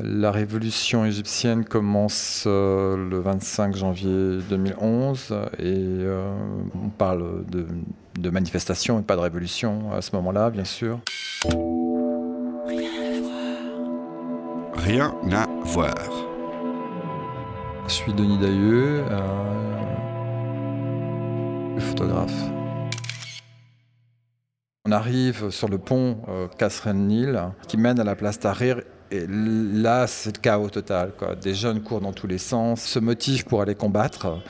La révolution égyptienne commence euh, le 25 janvier 2011 et euh, on parle de, de manifestation et pas de révolution à ce moment-là, bien sûr. Rien à voir. Je suis Denis Dailleux, euh, photographe. On arrive sur le pont euh, Kasren-Nil qui mène à la place Tahrir et là, c'est le chaos total. Des jeunes courent dans tous les sens, se motivent pour aller combattre.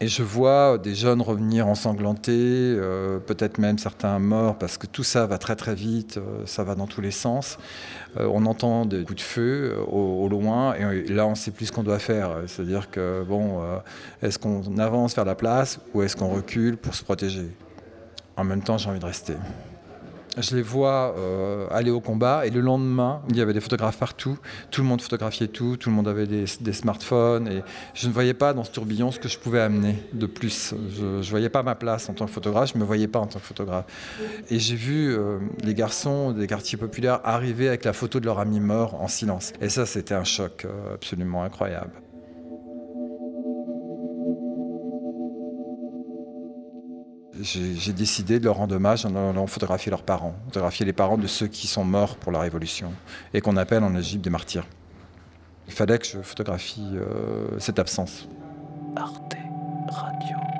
Et je vois des jeunes revenir ensanglantés, euh, peut-être même certains morts, parce que tout ça va très très vite, euh, ça va dans tous les sens. Euh, on entend des coups de feu au, loin, et là on ne sait plus ce qu'on doit faire. C'est-à-dire que, bon, est-ce qu'on avance vers la place ou est-ce qu'on recule pour se protéger? En même temps, j'ai envie de rester je les vois euh, aller au combat et le lendemain, il y avait des photographes partout, tout le monde photographiait tout, tout le monde avait des, smartphones et je ne voyais pas dans ce tourbillon ce que je pouvais amener de plus. Je ne voyais pas ma place en tant que photographe, je ne me voyais pas en tant que photographe. Et j'ai vu euh, les garçons des quartiers populaires arriver avec la photo de leur ami mort en silence. Et ça, c'était un choc euh, absolument incroyable. J'ai décidé de leur rendre hommage en allant photographier leurs parents, photographier les parents de ceux qui sont morts pour la Révolution et qu'on appelle en Égypte des martyrs. Il fallait que je photographie euh, cette absence. Arte Radio.